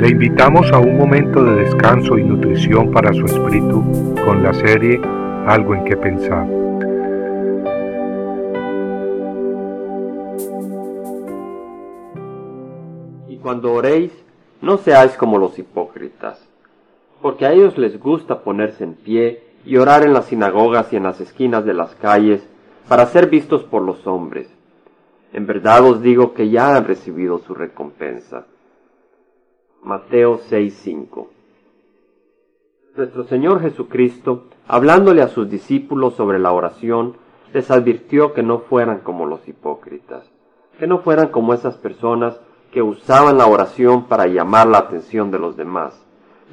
Le invitamos a un momento de descanso y nutrición para su espíritu con la serie Algo en que pensar. Y cuando oréis, no seáis como los hipócritas, porque a ellos les gusta ponerse en pie y orar en las sinagogas y en las esquinas de las calles para ser vistos por los hombres. En verdad os digo que ya han recibido su recompensa. Mateo 6:5 Nuestro Señor Jesucristo, hablándole a sus discípulos sobre la oración, les advirtió que no fueran como los hipócritas, que no fueran como esas personas que usaban la oración para llamar la atención de los demás,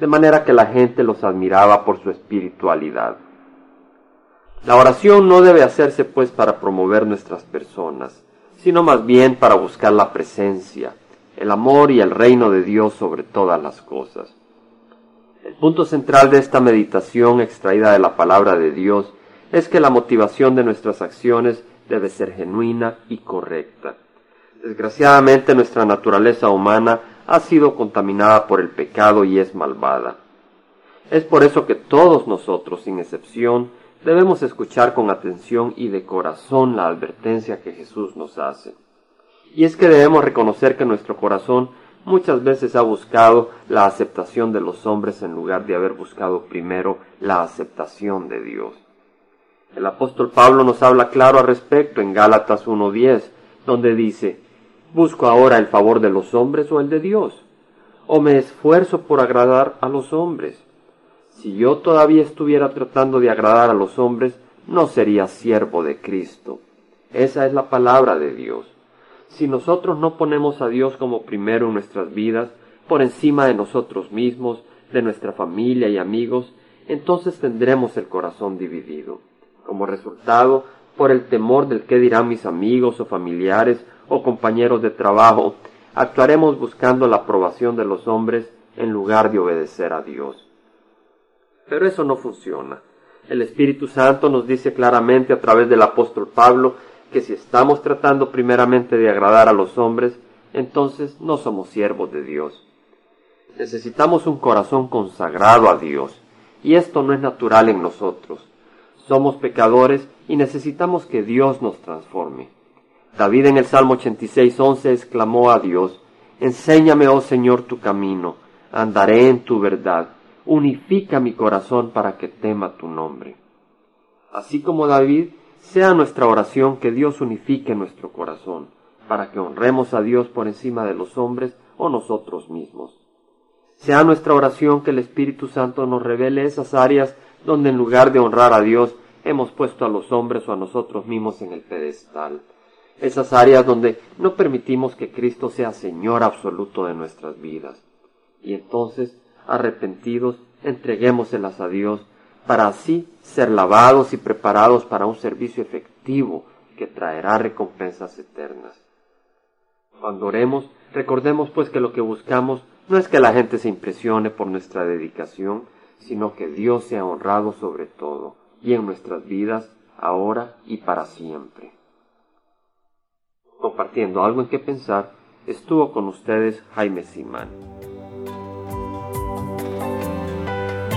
de manera que la gente los admiraba por su espiritualidad. La oración no debe hacerse pues para promover nuestras personas, sino más bien para buscar la presencia, el amor y el reino de Dios sobre todas las cosas. El punto central de esta meditación extraída de la palabra de Dios es que la motivación de nuestras acciones debe ser genuina y correcta. Desgraciadamente nuestra naturaleza humana ha sido contaminada por el pecado y es malvada. Es por eso que todos nosotros, sin excepción, debemos escuchar con atención y de corazón la advertencia que Jesús nos hace. Y es que debemos reconocer que nuestro corazón muchas veces ha buscado la aceptación de los hombres en lugar de haber buscado primero la aceptación de Dios. El apóstol Pablo nos habla claro al respecto en Gálatas 1.10, donde dice, ¿Busco ahora el favor de los hombres o el de Dios? ¿O me esfuerzo por agradar a los hombres? Si yo todavía estuviera tratando de agradar a los hombres, no sería siervo de Cristo. Esa es la palabra de Dios. Si nosotros no ponemos a Dios como primero en nuestras vidas, por encima de nosotros mismos, de nuestra familia y amigos, entonces tendremos el corazón dividido. Como resultado, por el temor del que dirán mis amigos o familiares o compañeros de trabajo, actuaremos buscando la aprobación de los hombres en lugar de obedecer a Dios. Pero eso no funciona. El Espíritu Santo nos dice claramente a través del apóstol Pablo que si estamos tratando primeramente de agradar a los hombres, entonces no somos siervos de Dios. Necesitamos un corazón consagrado a Dios, y esto no es natural en nosotros. Somos pecadores y necesitamos que Dios nos transforme. David en el Salmo 86.11 exclamó a Dios, Enséñame, oh Señor, tu camino, andaré en tu verdad, unifica mi corazón para que tema tu nombre. Así como David, sea nuestra oración que Dios unifique nuestro corazón, para que honremos a Dios por encima de los hombres o nosotros mismos. Sea nuestra oración que el Espíritu Santo nos revele esas áreas donde en lugar de honrar a Dios hemos puesto a los hombres o a nosotros mismos en el pedestal. Esas áreas donde no permitimos que Cristo sea Señor absoluto de nuestras vidas. Y entonces, arrepentidos, entreguémoselas a Dios para así ser lavados y preparados para un servicio efectivo que traerá recompensas eternas. Cuando oremos, recordemos pues que lo que buscamos no es que la gente se impresione por nuestra dedicación, sino que Dios sea honrado sobre todo y en nuestras vidas, ahora y para siempre. Compartiendo algo en que pensar, estuvo con ustedes Jaime Simán.